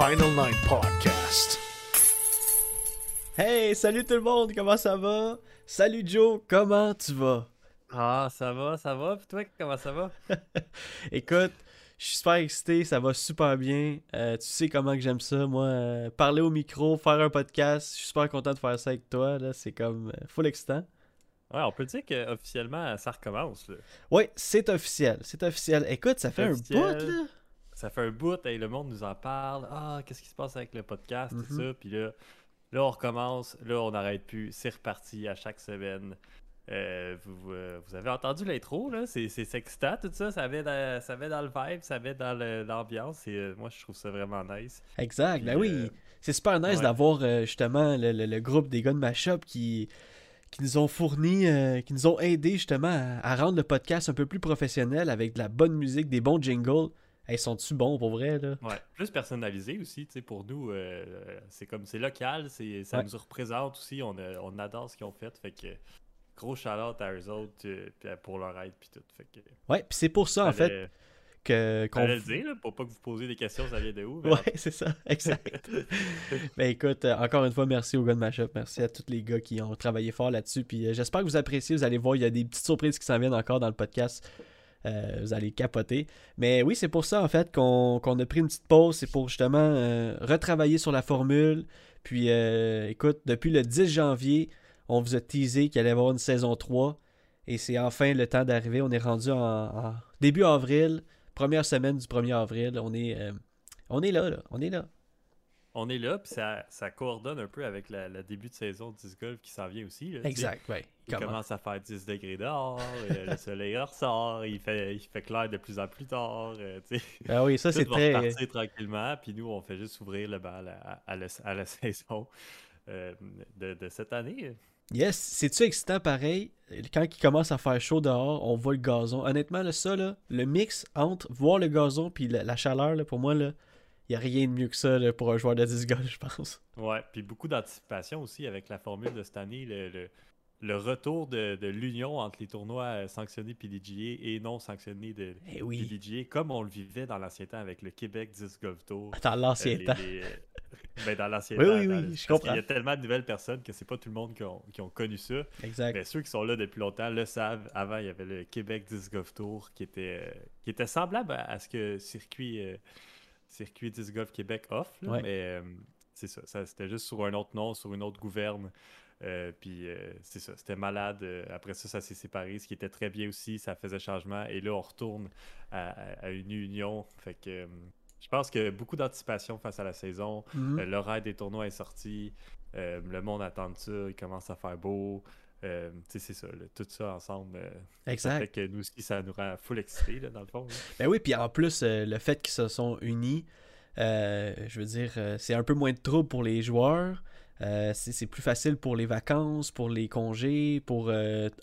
Final Nine Podcast. Hey, salut tout le monde, comment ça va? Salut Joe, comment tu vas? Ah, ça va, ça va, pis toi, comment ça va? Écoute, je suis super excité, ça va super bien. Euh, tu sais comment que j'aime ça, moi. euh, parler au micro, faire un podcast, je suis super content de faire ça avec toi. Là, c'est comme euh, full excitant. Ouais, on peut dire qu'officiellement, ça recommence. Là. Oui, c'est officiel, c'est officiel. Écoute, ça fait un bout là. Ça fait un bout, et le monde nous en parle. Ah, qu'est-ce qui se passe avec le podcast, tout Mhm. ça? Puis là, là, on recommence. Là, on n'arrête plus. C'est reparti à chaque semaine. Euh, vous, euh, vous avez entendu l'intro, là? C'est excitant, tout ça. Ça met dans, ça met dans le vibe, ça met dans l'ambiance. Et euh, moi, je trouve ça vraiment nice. Exact, ben oui. C'est super nice ouais. d'avoir justement le, le- le groupe des gars de Mashup qui, qui nous ont fourni, qui nous ont aidé justement à, à rendre le podcast un peu plus professionnel avec de la bonne musique, des bons jingles. Ils sont-tu bons pour vrai là? Ouais, plus personnalisé aussi, tu sais, pour nous, euh, c'est comme, c'est local, c'est, ça Ouais. nous représente aussi, on, a- on adore ce qu'ils ont fait, fait que gros shout-out à eux autres euh, pour leur aide puis tout, fait que... Ouais, puis c'est pour ça en fait que qu'on le dire, là, pour pas que vous posiez des questions, ça vient de où, mais- Ouais, c'est ça, exact. ben écoute, euh, encore une fois, merci aux gars de Mashup, merci à tous les gars qui ont travaillé fort là-dessus. Puis euh, j'espère que vous appréciez, vous allez voir, il y a des petites surprises qui s'en viennent encore dans le podcast. Euh, vous allez capoter. Mais oui, c'est pour ça en fait qu'on a pris une petite pause. C'est pour justement euh, retravailler sur la formule. Puis euh, écoute, depuis le 10 janvier, on vous a teasé qu'il allait y avoir une saison 3. Et c'est enfin le temps d'arriver. On est rendu en, début avril, première semaine du 1er avril. On est, on est là, là. On est là. On est là, puis ça, ça coordonne un peu avec la- le début de saison de disc golf qui s'en vient aussi, là. Exact, ouais. Il Comment? commence à faire 10 degrés dehors, euh, le soleil ressort, il fait, il fait clair de plus en plus tard, euh. Ah oui, ça c'est très. repartir tranquillement, puis nous, on fait juste ouvrir le bal à, à la, à la saison euh, de, de cette année. Yes, c'est-tu excitant pareil? Quand il commence à faire chaud dehors, on voit le gazon. Honnêtement, là, ça, là, le mix entre voir le gazon puis la, la chaleur, là, pour moi, là, n'y a rien de mieux que ça là, pour un joueur de disc golf, je pense. Ouais, puis beaucoup d'anticipation aussi avec la formule de cette année, le, le, le retour de, de l'union entre les tournois euh, sanctionnés PDGA et non sanctionnés de Eh oui. PDGA, comme on le vivait dans l'ancien temps avec le Québec Disc Golf Tour. Dans l'ancien Euh, temps. les- ben, dans l'ancien Oui, temps. oui, oui, je comprends. qu'il y a tellement de nouvelles personnes que c'est pas tout le monde qui ont, qui ont connu ça. Exact. Mais ceux qui sont là depuis longtemps le savent. Avant, il y avait le Québec Disc Golf Tour qui était, euh, qui était semblable à, à ce que Circuit, euh, circuit Disc Golf Québec offre. là, Ouais. Mais euh, c'est ça, ça, C'était juste sur un autre nom, sur une autre gouverne. Euh, puis euh, c'est ça, c'était malade. Après ça, ça s'est séparé, ce qui était très bien aussi. Ça faisait changement. Et là, on retourne à, à- à une union. Fait que je pense que beaucoup d'anticipation face à la saison. L'horaire des tournois est sorti. Le monde attend de ça. Il commence à faire beau. Euh, c'est ça. là, tout ça ensemble. euh, ça exact. fait que nous aussi, ça nous rend full excités, là, dans le fond. là. Ben oui, puis en plus, euh, le fait qu'ils se sont unis, je veux dire, c'est un peu moins de trouble pour les joueurs. C'est plus facile pour les vacances, pour les congés, pour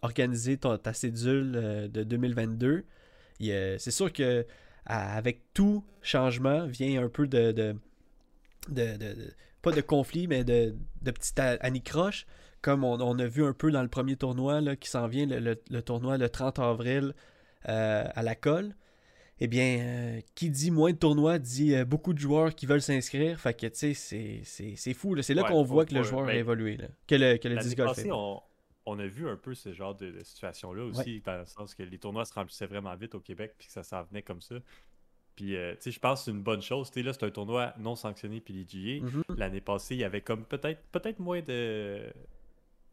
organiser ta cédule de 2022. Il y a- C'est sûr que à- avec tout changement vient un peu de, de, de- de- de- pas de conflit, mais de, de petites anicroches. Comme on, on a vu un peu dans le premier tournoi là, qui s'en vient, le, le- le tournoi le 30 avril euh, à la colle, eh bien, euh, qui dit moins de tournois dit euh, beaucoup de joueurs qui veulent s'inscrire. Fait que, tu sais, c'est- fou. là. C'est là Ouais, qu'on voit que le joueur ben, a évolué. là. Que le, que le disc golf passée, on, on a vu un peu ce genre de, de situation-là aussi, dans le sens que les tournois se remplissaient vraiment vite au Québec, puis que ça s'en venait comme ça. Puis, euh, tu sais, je pense que c'est une bonne chose. Tu sais, là, c'est un tournoi non sanctionné PDGA. Mhm. L'année passée, il y avait comme peut-être peut-être moins de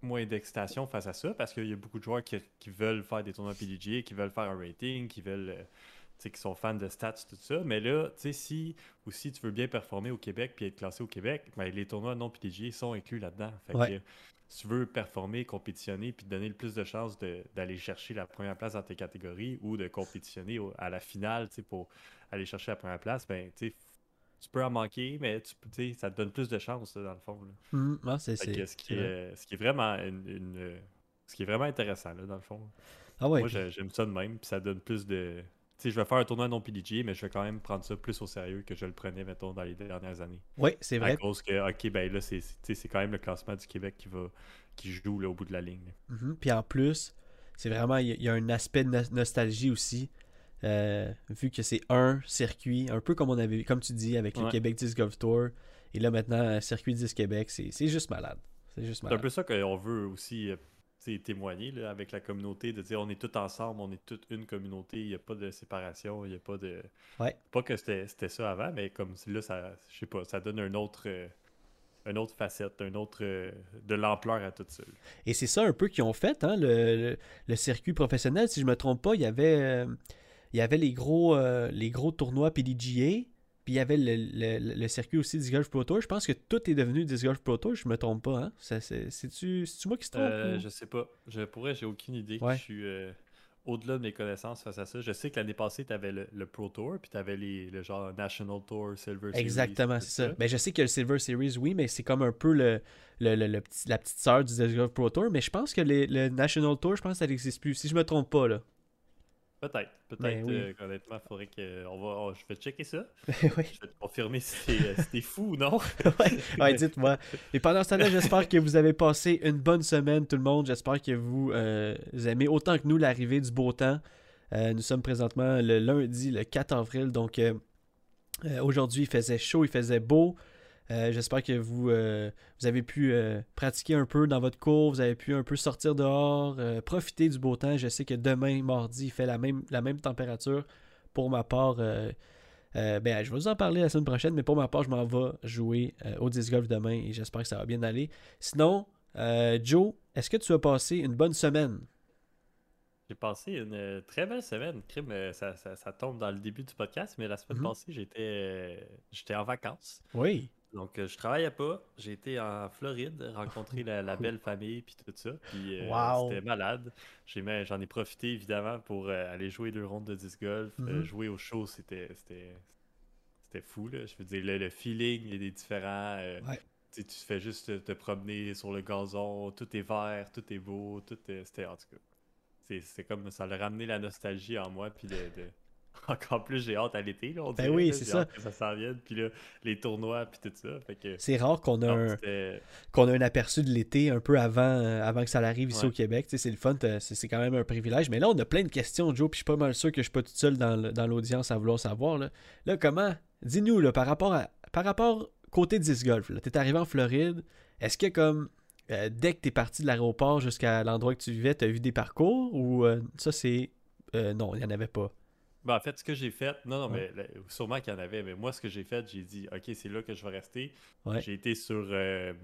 moins d'excitation face à ça, parce qu'il y a beaucoup de joueurs qui, qui veulent faire des tournois PDGA, qui veulent faire un rating, qui veulent... euh, qui sont fans de stats, tout ça. Mais là, tu sais, si aussi tu veux bien performer au Québec puis être classé au Québec, ben, les tournois non PDGA sont inclus là-dedans. Ouais. si tu veux performer, compétitionner puis te donner le plus de chances d'aller chercher la première place dans tes catégories ou de compétitionner au- à la finale, pour aller chercher la première place, ben, tu sais, tu peux en manquer, mais tu, ça te donne plus de chances, là, dans le fond. là. Ah, c'est- ce, qui est, ce qui est vraiment une, une, ce qui est vraiment intéressant, là, dans le fond. Ah ouais, Moi, puis- j'aime ça de même, puis ça donne plus de... Tu sais, je vais faire un tournoi non PDG, mais je vais quand même prendre ça plus au sérieux que je le prenais, mettons, dans les dernières années. ouais, c'est À vrai. cause que, OK, ben là, c'est c'est- quand même le classement du Québec qui va qui joue là, au bout de la ligne. Mhm. Puis en plus, c'est vraiment, il y, a- il y a un aspect de no- nostalgie aussi. Euh, vu que c'est un circuit, un peu comme on avait, comme tu dis, avec le Ouais. Québec Disc Golf Tour. Et là maintenant, circuit Disc Québec, c'est juste malade. C'est juste C'est un malade. peu ça qu'on veut aussi euh, témoigner là, avec la communauté, de dire on est tous ensemble, on est toute une communauté, il n'y a pas de séparation, il n'y a pas de... Ouais. Pas que c'était ça avant, mais comme là, ça, je sais pas, ça donne un autre... euh, une autre facette, un autre euh, de l'ampleur à tout ça. là. Et c'est ça un peu qu'ils ont fait, hein, le, le- le circuit professionnel. Si je me trompe pas, il y avait, euh, il y avait les, gros, euh, les gros tournois PDGA, puis il y avait le, le- le circuit aussi Disc Golf Pro Tour. Je pense que tout est devenu Disc Golf Pro Tour, je me trompe pas. Hein? Ça, c'est- C'est-tu moi qui se trompe? Euh, ou- je sais pas. Je pourrais, j'ai aucune idée. Ouais. Je suis euh, au-delà de mes connaissances face à ça. Je sais que l'année passée, tu avais le, le Pro Tour, puis tu avais les, le genre National Tour, Silver Series. Exactement, c'est ça. Ben, je sais que le Silver Series, oui, mais c'est comme un peu le, petit, la petite sœur du Disc Golf Pro Tour. Mais je pense que les- le National Tour, je pense que ça n'existe plus. Si je me trompe pas, là. Peut-être. Peut-être, Ben oui. euh, honnêtement, il faudrait que. On va, on- je vais checker ça. oui. Je vais te confirmer si t'es euh, fou ou non. ouais, ouais, dites-moi. Et pendant ce temps-là, j'espère que vous avez passé une bonne semaine, tout le monde. J'espère que vous, euh, vous aimez autant que nous l'arrivée du beau temps. Euh, nous sommes présentement le lundi, le 4 avril. Donc, euh, euh, aujourd'hui, il faisait chaud, il faisait beau. Euh, j'espère que vous, euh, vous avez pu euh, pratiquer un peu dans votre cours, vous avez pu un peu sortir dehors, profiter du beau temps. Je sais que demain, mardi, il fait la même, la même température. Pour ma part, ben, je vais vous en parler la semaine prochaine, mais pour ma part, je m'en vais jouer au disc golf demain et j'espère que ça va bien aller. Sinon, Joe, est-ce que tu as passé une bonne semaine? J'ai passé une très belle semaine. Crime, ça, ça, ça tombe dans le début du podcast, mais la semaine Mhm. passée, j'étais j'étais en vacances. Oui. Donc, euh, je travaillais pas. J'ai été en Floride, rencontrer la, la belle famille, puis tout ça. Puis, euh, Wow. c'était malade. J'en ai profité, évidemment, pour euh, aller jouer deux rondes de disc golf. Mhm. jouer au show, c'était c'était c'était fou, là. Je veux dire, le, le feeling, il est différent. Ouais. tu fais juste te, te promener sur le gazon, tout est vert, tout est beau, tout est... C'était, en tout cas, c'est c'est comme, ça a ramené la nostalgie en moi, puis de... de- Encore plus, j'ai hâte à l'été, là, on Ben dirait, oui, c'est ça. que ça s'en vienne, puis là, les tournois, puis tout ça. C'est rare qu'on a, un, qu'on a un aperçu de l'été un peu avant, euh, avant que ça arrive ici Ouais. au Québec. C'est le fun, c'est c'est quand même un privilège. Mais là, on a plein de questions, Joe, puis je suis pas mal sûr que je suis pas tout seul dans l'audience à vouloir savoir. Là, Là, comment Dis-nous, là, par rapport à par rapport côté disc golf, tu es arrivé en Floride, est-ce que comme euh, dès que tu es parti de l'aéroport jusqu'à l'endroit que tu vivais, tu as vu des parcours ou euh, ça c'est. euh, non, il n'y en avait pas? Ben, en fait, ce que j'ai fait, non, non, Ouais. mais là, sûrement qu'il y en avait, mais moi, ce que j'ai fait, j'ai dit, OK, c'est là que je vais rester. Ouais. J'ai été sur, euh,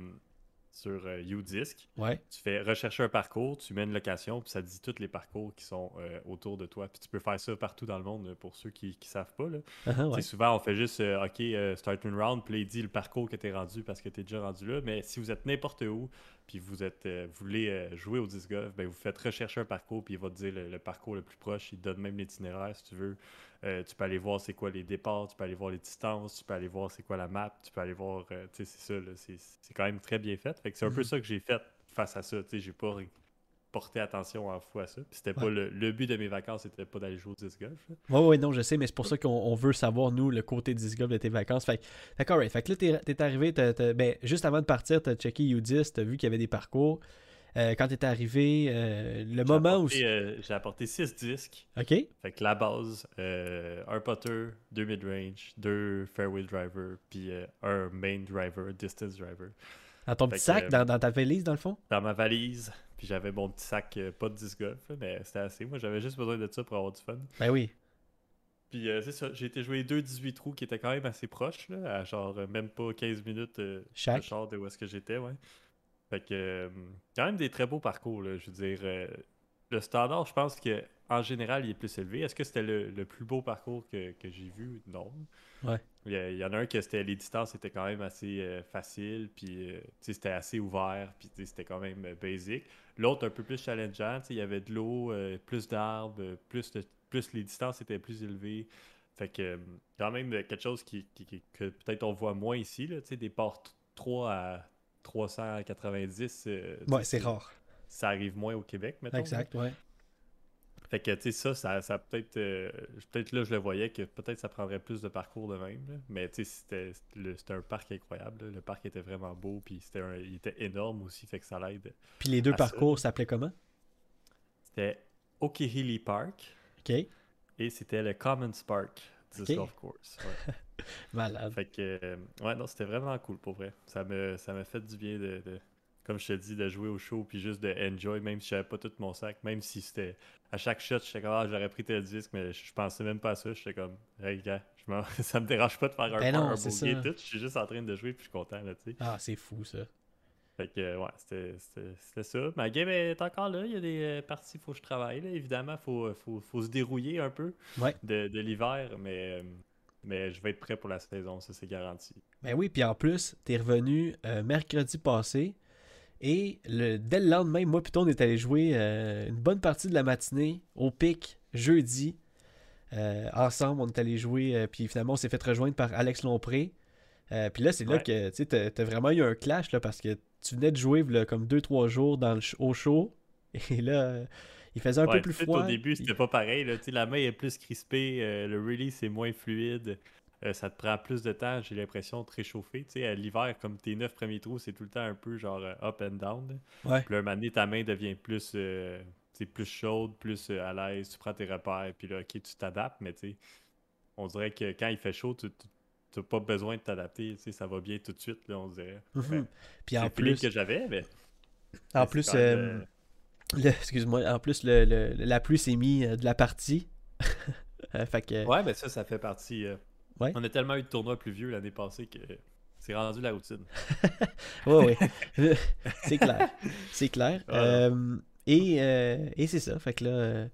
sur euh, Udisc. Ouais. Tu fais rechercher un parcours, tu mets une location, puis ça te dit tous les parcours qui sont euh, autour de toi. Puis tu peux faire ça partout dans le monde euh, pour ceux qui ne savent pas. Là. Ah, ah, ouais. Souvent, on fait juste euh, OK, start une round, puis il dit le parcours que tu es rendu parce que tu es déjà rendu là. Mais si vous êtes n'importe où, puis vous êtes vous voulez jouer au disc golf, ben, vous faites rechercher un parcours, puis il va te dire le, le parcours le plus proche. Il te donne même l'itinéraire si tu veux. Euh, tu peux aller voir c'est quoi les départs, tu peux aller voir les distances, tu peux aller voir c'est quoi la map, tu peux aller voir. euh, tu sais, c'est ça, là, c'est quand même très bien fait. Fait que c'est un peu Mhm. ça que j'ai fait face à ça. Tu sais, j'ai pas. porté attention en fou à ça. Puis c'était pas le, le but de mes vacances, c'était pas d'aller jouer au disc golf. Ouais, ouais, non, je sais, mais c'est pour ça qu'on on veut savoir, nous, le côté disc golf de tes vacances. Fait, que- fait que, alright. Fait que là, t'es, t'es arrivé, t'as- ben, juste avant de partir, t'as checké U10, t'as vu qu'il y avait des parcours. Euh, quand t'es arrivé, euh, le moment où. euh, J'ai apporté 6 disques. Ok, Fait que la base, euh, un putter, deux mid-range, deux fairway driver, puis un main driver, distance driver. dans ton Fait petit sac, dans, dans ta valise, dans le fond? Dans ma valise, puis j'avais mon petit sac, pas de disc golf, mais c'était assez. Moi, j'avais juste besoin de ça pour avoir du fun. Ben oui. Puis c'est ça, j'ai été jouer deux 18 trous qui étaient quand même assez proches, là, à genre même pas 15 minutes Chaque. de char de où est-ce que j'étais, ouais. Fait que, euh, quand même des très beaux parcours, là, je veux dire. euh, le standard, je pense que en général, il est plus élevé. Est-ce que c'était le, le plus beau parcours que, que j'ai vu? Non. Ouais. Il y, y en a un que c'était les distances étaient quand même assez euh, faciles, puis euh, c'était assez ouvert, puis c'était quand même euh, basic. L'autre un peu plus challengeant, il y avait de l'eau, plus d'arbres, plus, de- plus les distances étaient plus élevées. Fait que quand même quelque chose qui, qui- qui- que peut-être on voit moins ici, là, des ports 3 à 390. euh, Ouais, c'est rare. Ça arrive moins au Québec, maintenant. Exact, ouais. Fait que, tu sais, ça, ça, ça peut-être. euh, peut-être là, je le voyais que peut-être ça prendrait plus de parcours de même. là. Mais, tu sais, c'était un parc incroyable. là. Le parc était vraiment beau, puis c'était un- il était énorme aussi, fait que ça l'aide. Puis les deux parcours s'appelaient comment? C'était Okehili Park Ok, et c'était le Commons Park Disc Ok. Golf Course. ouais. malade. fait que, euh, ouais, non, c'était vraiment cool pour vrai. Ça me, ça m'a fait du bien de, de- comme je te dis, de jouer au show, puis juste de enjoy, même si j'avais pas tout mon sac, même si c'était. À chaque shot, j'étais comme, ah, j'aurais pris tel disque, mais je, je pensais même pas à ça. J'étais comme, hey, gars, je m'en- ça me dérange pas de faire un, Ben non, un et tout. Je suis juste en train de jouer, puis je suis content, là, tu sais. Ah, c'est fou, ça. Fait que, euh, ouais, c'était- ça. Ma game est encore là. Il y a des euh, parties, il faut que je travaille. Là. Évidemment, il faut, faut, faut se dérouiller un peu Ouais. de, de l'hiver, mais, euh, mais je vais être prêt pour la saison, ça c'est garanti. Ben oui, puis en plus, t'es revenu euh, mercredi passé. Et le, dès le lendemain, moi plutôt, on est allé jouer euh, une bonne partie de la matinée au pic jeudi. Euh, ensemble, on est allé jouer. euh, puis finalement, on s'est fait rejoindre par Alex Lompré. Euh, puis là, c'est là Ouais. que tu t'as vraiment eu un clash là, parce que tu venais de jouer là, comme 2-3 jours dans le au show. Et là, euh, il faisait un Ouais, peu plus froid. Au début, c'était pas pareil. Là. Tu La main est plus crispée, euh, le release est moins fluide. euh, ça te prend plus de temps, j'ai l'impression, de te réchauffer. Tu sais, à l'hiver, comme tes neuf premiers trous, c'est tout le temps un peu genre up and down. Ouais. Puis là, un moment donné, ta main devient plus, euh, tu plus chaude, plus à l'aise, tu prends tes repères, puis là, ok, tu t'adaptes, mais tu sais, on dirait que quand il fait chaud, tu n'as pas besoin de t'adapter, tu sais, ça va bien tout de suite, là, on dirait. Mhm. Ouais. Puis en plus, que j'avais, mais... en mais plus, euh, euh, le- excuse-moi, en plus, le, le- la pluie s'est mise euh, de la partie. Fait que, Ouais, mais ça, ça fait partie. euh, Ouais. On a tellement eu de tournois plus vieux l'année passée que c'est rendu la routine. Ouais, ouais. c'est clair. C'est clair. Voilà. Euh, et et c'est ça. Fait que là,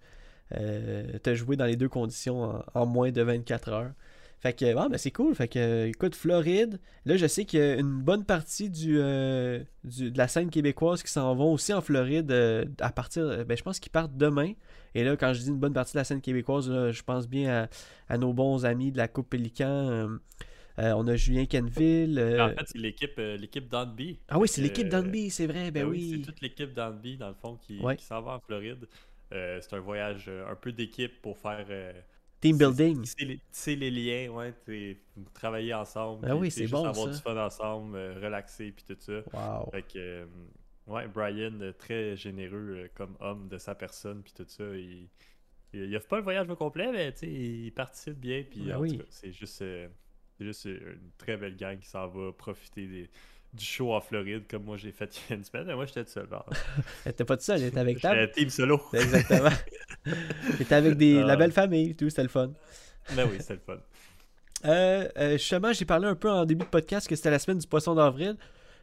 t'as joué dans les deux conditions en, en moins de 24 heures. Fait que, ouais, ben c'est cool. Fait que, écoute, Floride, là, je sais qu'il y a une bonne partie du, euh, du- de la scène québécoise qui s'en vont aussi en Floride euh, à partir, euh, ben, je pense qu'ils partent demain. Et là, quand je dis une bonne partie de la scène québécoise, là, je pense bien à, à nos bons amis de la Coupe Pélican. euh, on a Julien Canville. En fait, c'est l'équipe l'équipe d'Anby. ah oui, c'est l'équipe d'Anby, c'est vrai, ben, Ben oui. C'est toute l'équipe d'Anby, dans le fond, qui, Ouais. qui s'en va en Floride. C'est un voyage un peu d'équipe pour faire. Team c'est- building. tisser les, liens, ouais, travailler ensemble. Ah puis, oui, c'est bon, avoir ça. du fun ensemble, euh, relaxer, puis tout ça. Wow. Fait que, euh, ouais, Brian, euh, très généreux euh, comme homme de sa personne, puis tout ça. Il, il, il offre pas le voyage au complet, mais tu sais, il participe bien, puis Ben en oui. c'est juste, une très belle gang qui s'en va profiter des- du show en Floride, comme moi j'ai fait il y a une semaine, mais moi j'étais tout seul. T'es pas tout seul, t'es avec ta. J'étais team solo. Exactement. T'étais avec des, la Ah. belle famille, tout, c'était le fun. ben oui, c'était le fun. Euh, euh, justement, j'ai parlé un peu en début de podcast que c'était la semaine du poisson d'avril.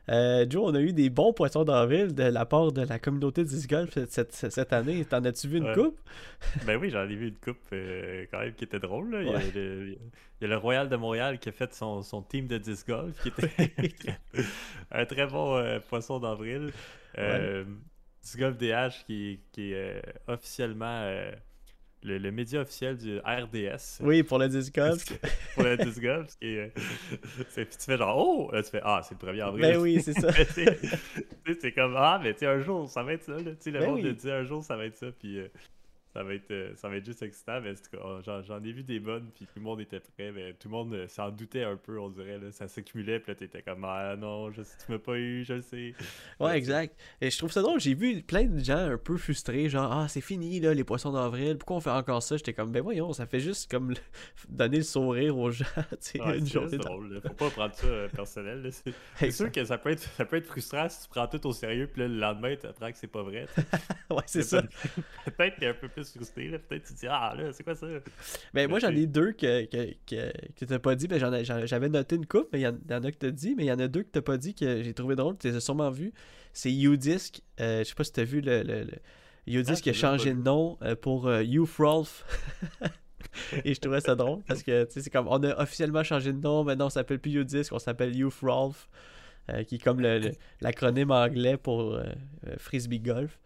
Euh, Joe, on a eu des bons poissons d'avril de la part de la communauté du golf cette, année. T'en as-tu vu une Ouais. coupe? Ben oui, j'en ai vu une coupe euh, quand même qui était drôle. là. Il, y a Ouais. le, il y a le Royal de Montréal qui a fait son, son team de disc golf, qui était un très bon euh, poisson d'avril. Euh, Disc golf DH qui, qui est officiellement le, le média officiel du RDS. Oui, pour le disc golf. pour le disc golf. est, euh, puis tu fais genre, oh! Là, tu fais, ah, c'est le 1er avril. Ben oui, c'est ça. C'est comme, ah, mais tu sais, un jour, ça va être ça. Là. Tu sais, le Ben monde oui. dit, un jour, ça va être ça. Puis euh, ça, va être, euh, ça va être juste excitant. Mais j'en, ai vu des bonnes. Puis tout le monde était prêt. Mais tout le monde euh, s'en doutait un peu, on dirait. Là. Ça s'accumulait. Puis là, t'étais comme, ah non, je sais, tu m'as pas eu, je le sais. Ouais, exact. Et je trouve ça drôle. J'ai vu plein de gens un peu frustrés, genre Ah, c'est fini, là, les poissons d'avril. Pourquoi on fait encore ça? J'étais comme Ben voyons, ça fait juste comme le- donner le sourire aux gens. tu Ouais, c'est drôle. Faut pas prendre ça euh, personnel. C'est, sûr que ça peut, être, ça peut être frustrant si tu prends tout au sérieux. Puis là, le lendemain, tu apprends que c'est pas vrai. Ouais, c'est ça. Peut-être qu'il est un peu plus frustré. Là. Peut-être tu te dis, ah là, c'est quoi ça? Ben moi, j'en ai deux que, que, que, que t'as pas dit. Ben, j'en ai- j'en- j'avais noté une coupe, mais il y, y en a que t'as dit. Mais il y en a deux que t'as pas dit que j'ai trouvé drôle. Tu les as sûrement vus. C'est Udisc. Euh, je sais pas si t'as vu le. le, le... Udisc Ah, a l'ai pas changé de nom euh, pour euh, Youth-Rolf. Et je trouvais ça drôle parce que tu sais, c'est comme on a officiellement changé de nom. Maintenant, on s'appelle plus Udisc, on s'appelle Youth-Rolf. euh, qui est comme le- le- l'acronyme anglais pour euh, Frisbee Golf.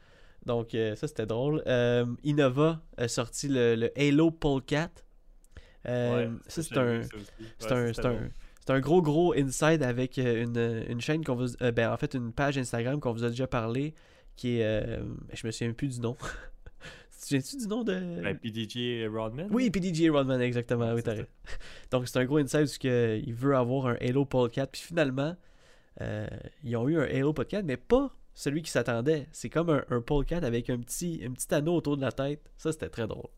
Donc, euh, ça, c'était drôle. Euh, Innova a sorti le, le Halo Polecat. Euh, Ouais, ça, c'est un, c'est Ouais, un, un, gros, gros inside avec euh, une, une chaîne qu'on vous. euh, ben, en fait, une page Instagram qu'on vous a déjà parlé. Qui est. je me souviens plus du nom. tu te souviens-tu du nom de. Ben, PDG Rodman? Oui, PDG Rodman, exactement. Oui. Donc, c'est un gros inside parce qu'il veut avoir un Halo Podcast. Puis finalement, euh, ils ont eu un Halo Podcast, mais pas celui qui s'attendait. C'est comme un, un Podcast avec un petit, un petit anneau autour de la tête. Ça, c'était très drôle.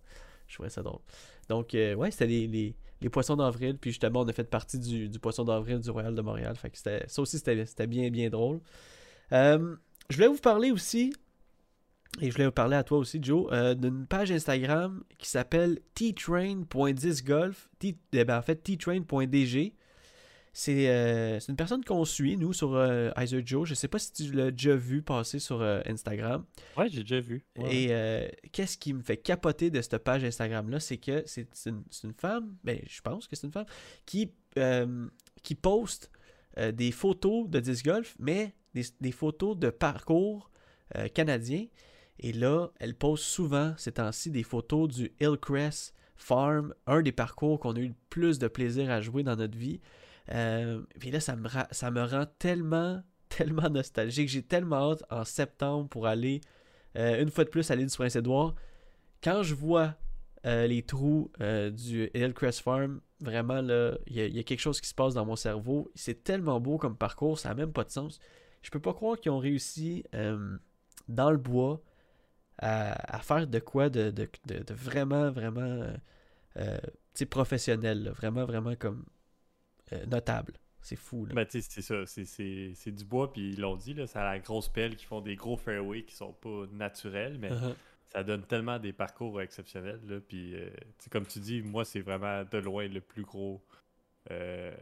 Je trouvais ça drôle. Donc, euh, ouais, c'était les, les, les poissons d'avril. Puis justement, on a fait partie du, du poisson d'avril du Royal de Montréal. Fait que ça aussi, c'était bien, bien drôle. Euh, je voulais vous parler aussi, et je voulais vous parler à toi aussi, Joe, euh, d'une page Instagram qui s'appelle ttrain.disgolf. T- eh ben, en fait, ttrain.dg. C'est euh, c'est une personne qu'on suit, nous, sur euh, Iser Joe. Je sais pas si tu l'as déjà vu passer sur euh, Instagram. Ouais, j'ai déjà vu. Ouais. Et euh, qu'est-ce qui me fait capoter de cette page Instagram-là, c'est que c'est une, une femme, ben, je pense que c'est une femme, qui, qui poste des photos de disc golf, mais des, des photos de parcours canadiens. Et là, elle poste souvent ces temps-ci des photos du Hillcrest Farm, un des parcours qu'on a eu le plus de plaisir à jouer dans notre vie. Euh, là, ça me, rend tellement, tellement nostalgique. J'ai tellement hâte en septembre pour aller euh, une fois de plus à l'île du Prince-Édouard. Quand je vois euh, les trous euh, du Hillcrest Farm, vraiment, là, il y, a- quelque chose qui se passe dans mon cerveau. C'est tellement beau comme parcours, ça n'a même pas de sens. Je peux pas croire qu'ils ont réussi dans le bois à, faire de quoi de, vraiment, vraiment professionnel. Vraiment, vraiment comme euh, notable. C'est fou. Là. Ben, tu sais, c'est ça. c'est- du bois, puis ils l'ont dit, là, c'est à la grosse pelle qui font des gros fairways qui sont pas naturels, mais Uh-huh. ça donne tellement des parcours exceptionnels. Là, puis, euh, comme tu dis, moi, c'est vraiment de loin le plus gros. euh,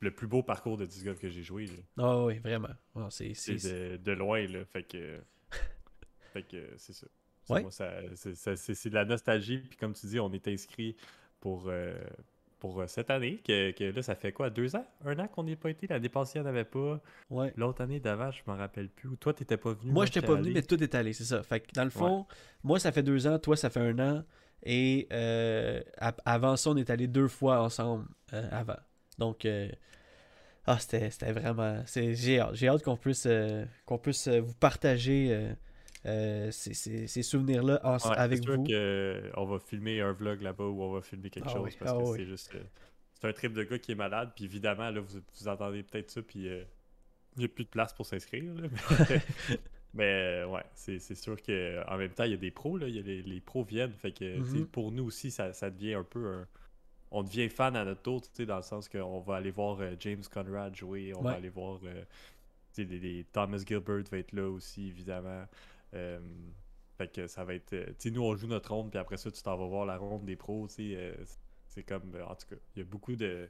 le plus beau parcours de disc golf que j'ai joué. Ah oui, vraiment. Ah, c'est, de, de loin, là. Fait que. fait que c'est ça. Ça, Ouais. ça- c'est ça- de la nostalgie. Puis comme tu dis, on est inscrit pour, euh, pour euh, cette année. Que, que là, ça fait quoi Deux ans? Un an qu'on n'y a pas été? L'année passée, il n'y en avait pas. ouais. L'autre année d'avant, je m'en rappelle plus. Ou toi, t'étais pas venu Moi, je n'étais pas venu, mais tout est allé, c'est ça. Fait que dans le fond, moi, ça fait deux ans, toi, ça fait un an. Et euh, avant ça, on est allé deux fois ensemble euh, avant. Donc, euh, ah, c'était vraiment. J'ai hâte, j'ai hâte qu'on puisse, qu'on puisse vous partager euh, euh, ces, ces- ces souvenirs-là Ouais, avec sûr vous. que on va filmer un vlog là-bas ou on va filmer quelque Ah chose oui, parce ah que oui. c'est juste. euh, c'est un trip de gars qui est malade. Puis évidemment, là, vous, vous entendez peut-être ça. Puis euh, il n'y a plus de place pour s'inscrire. mais mais, euh, ouais, c'est sûr qu'en même temps, il y a des pros. Là, il y a les, les pros viennent. Fait que Mhm. pour nous aussi, ça, ça devient un peu un. On devient fan à notre tour, tu sais, dans le sens qu'on va aller voir euh, James Conrad jouer, on va aller voir euh, des, des- Thomas Gilbert va être là aussi, évidemment. Euh, fait que ça va être. euh, Tu sais, nous, on joue notre ronde, puis après ça, tu t'en vas voir la ronde des pros, tu sais. euh, c'est comme. en tout cas, il y a beaucoup de.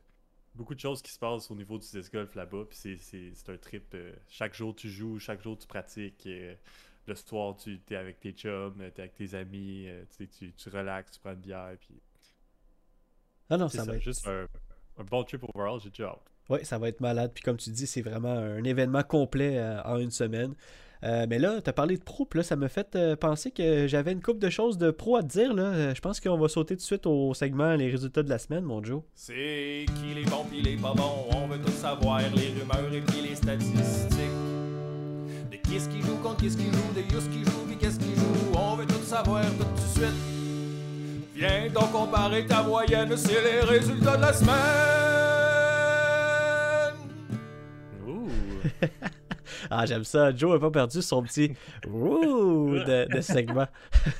Beaucoup de choses qui se passent au niveau du disc golf là-bas, puis c'est- un trip. chaque jour tu joues, chaque jour tu pratiques. le soir, tu es avec tes chums, tu es avec tes amis, tu, tu, tu relaxes, tu prends une bière, puis Ah non, c'est ça, ça, va être. juste un, un bon trip overall, j'ai déjà hâte. Ouais, ça va être malade. Puis comme tu dis, c'est vraiment un événement complet en une semaine. Euh, mais là, tu as parlé de pro, puis là, ça m'a fait euh, penser que j'avais une coupe de choses de pro à te dire. Là. Euh, Je pense qu'on va sauter tout de suite au segment Les résultats de la semaine, mon Joe. C'est qui les bons pis les pas bons, on veut tout savoir, les rumeurs et puis les statistiques. De qui est-ce qui joue contre qui est-ce qui joue, de yous qui joue pis qu'est-ce qui joue, on veut tout savoir tout de suite. Viens donc comparer ta moyenne, c'est les résultats de la semaine. Ouh! Ah, j'aime ça. Joe n'a pas perdu son petit ouh de, de segment.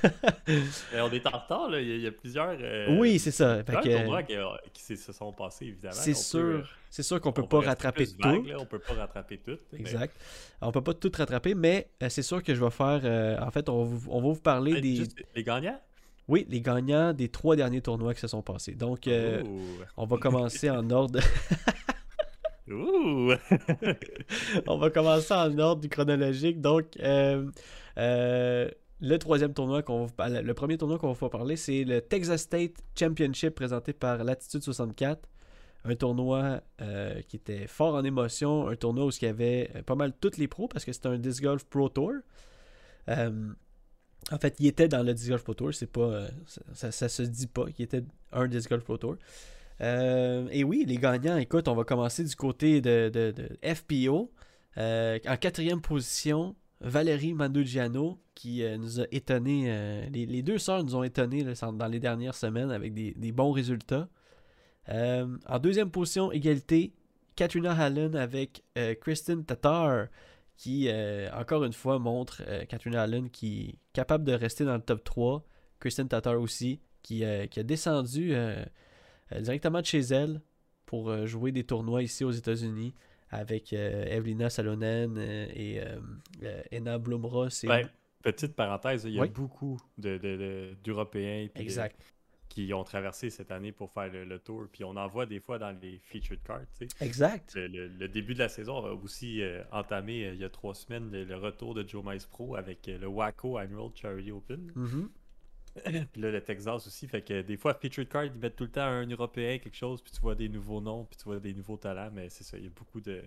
Mais on est en retard, là. Il y a, il y a plusieurs. euh, oui, c'est ça. Fait que, tournois qui, euh, qui se sont passés, évidemment. c'est peut, sûr, c'est sûr qu'on peut rester rattraper tout. vague, là, on peut pas rattraper tout. mais- Exact. On peut pas tout rattraper, mais euh, c'est sûr que je vais faire. euh, en fait, on, va vous- on va vous parler des. juste les gagnants? Oui, les gagnants des trois derniers tournois qui se sont passés. Donc, euh, Ouh! on va commencer en ordre. On va commencer en ordre chronologique. Donc, euh, euh, le troisième tournoi qu'on le premier tournoi qu'on va parler, c'est le Texas State Championship présenté par Latitude 64. Un tournoi euh, qui était fort en émotion, un tournoi où il y avait pas mal tous les pros parce que c'était un Disc Golf Pro Tour. En fait, il était dans le Disc Golf Pro Tour, c'est pas, ça, ça, ça se dit pas qu'il était un Disc Golf Pro Tour. Euh, et oui, les gagnants, écoute, on va commencer du côté de, FPO. Euh, en quatrième position, Valérie Mandugiano, qui euh, nous a étonné. les, deux sœurs nous ont étonnés là, dans les dernières semaines avec des, bons résultats. En deuxième position, égalité, Katrina Allen avec Kristen Tatar, qui, encore une fois, montre Katrina Allen qui est capable de rester dans le top 3. Kristen Tatar aussi, qui, qui a descendu directement de chez elle pour euh, jouer des tournois ici aux États-Unis avec euh, Evelina Salonen euh, et euh, euh, Enna Blumross. Et... Ben, petite parenthèse, il y a Oui. beaucoup de- de- de- d'Européens de- qui ont traversé cette année pour faire le, le tour. Puis on en voit des fois dans les featured cards. tu sais. Exact. Le, le- le début de la saison a aussi euh, entamé euh, il y a trois semaines le, retour de Joe Mice Pro avec euh, le Waco Annual Charity Open. Mhm. Puis là, le Texas aussi. Fait que des fois, featured card, ils mettent tout le temps un Européen, quelque chose, puis tu vois des nouveaux noms, puis tu vois des nouveaux talents. Mais c'est ça, il y a beaucoup de.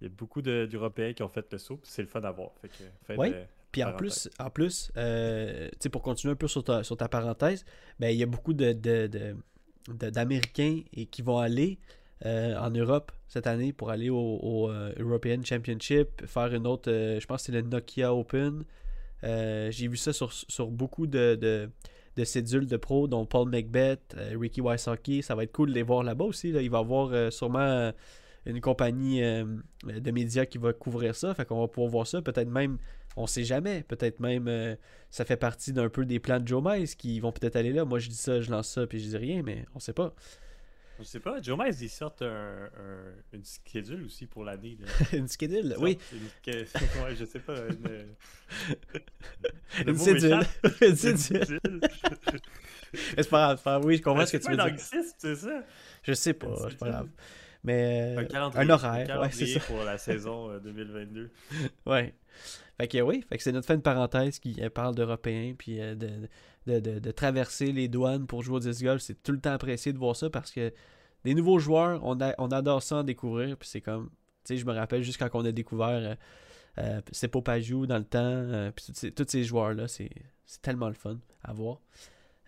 Il y a beaucoup de- d'Européens qui ont fait le saut, puis c'est le fun à voir. Fait que, Ouais. Puis en plus, en plus euh, pour continuer un peu sur ta, sur ta parenthèse, ben, il y a beaucoup de, de- de- d'Américains qui vont aller euh, en Europe cette année pour aller au, au, euh, European Championship, faire une autre, je pense que c'est le Nokia Open. Euh, j'ai vu ça sur, sur beaucoup de, de, de cédules de pros, dont Paul Macbeth, euh, Ricky Wysocki. Ça va être cool de les voir là-bas aussi. là. Il va y avoir euh, sûrement euh, une compagnie de médias qui va couvrir ça. Fait qu'on va pouvoir voir ça. Peut-être même, on sait jamais, peut-être même ça fait partie d'un peu des plans de Joe Mice qui vont peut-être aller là. Moi, je dis ça, je lance ça, puis je dis rien, mais on sait pas. Je sais pas, Joe Mice, ils sortent un, un- une schedule aussi pour l'année. une schedule, oui. Une, ouais, je sais pas. Une, Une m'échappe. une. Mais c'est pas grave. Oui, je comprends ce que tu veux dire. c'est ça? Je sais pas, c'est pas grave. Mais euh, Un calendrier. un horaire, ouais, c'est ça. pour la saison euh, 2022. Ouais. Fait que oui, fait que c'est notre fin de parenthèse qui euh, parle d'Européens, puis euh, de, de, de- de traverser les douanes pour jouer au disc golf. C'est tout le temps apprécié de voir ça parce que des nouveaux joueurs, on, a- on adore ça en découvrir. Puis c'est comme, tu sais, je me rappelle juste quand on a découvert euh, euh, c'est Popajou dans le temps, euh, puis tous ces, joueurs-là, c'est tellement le fun à voir.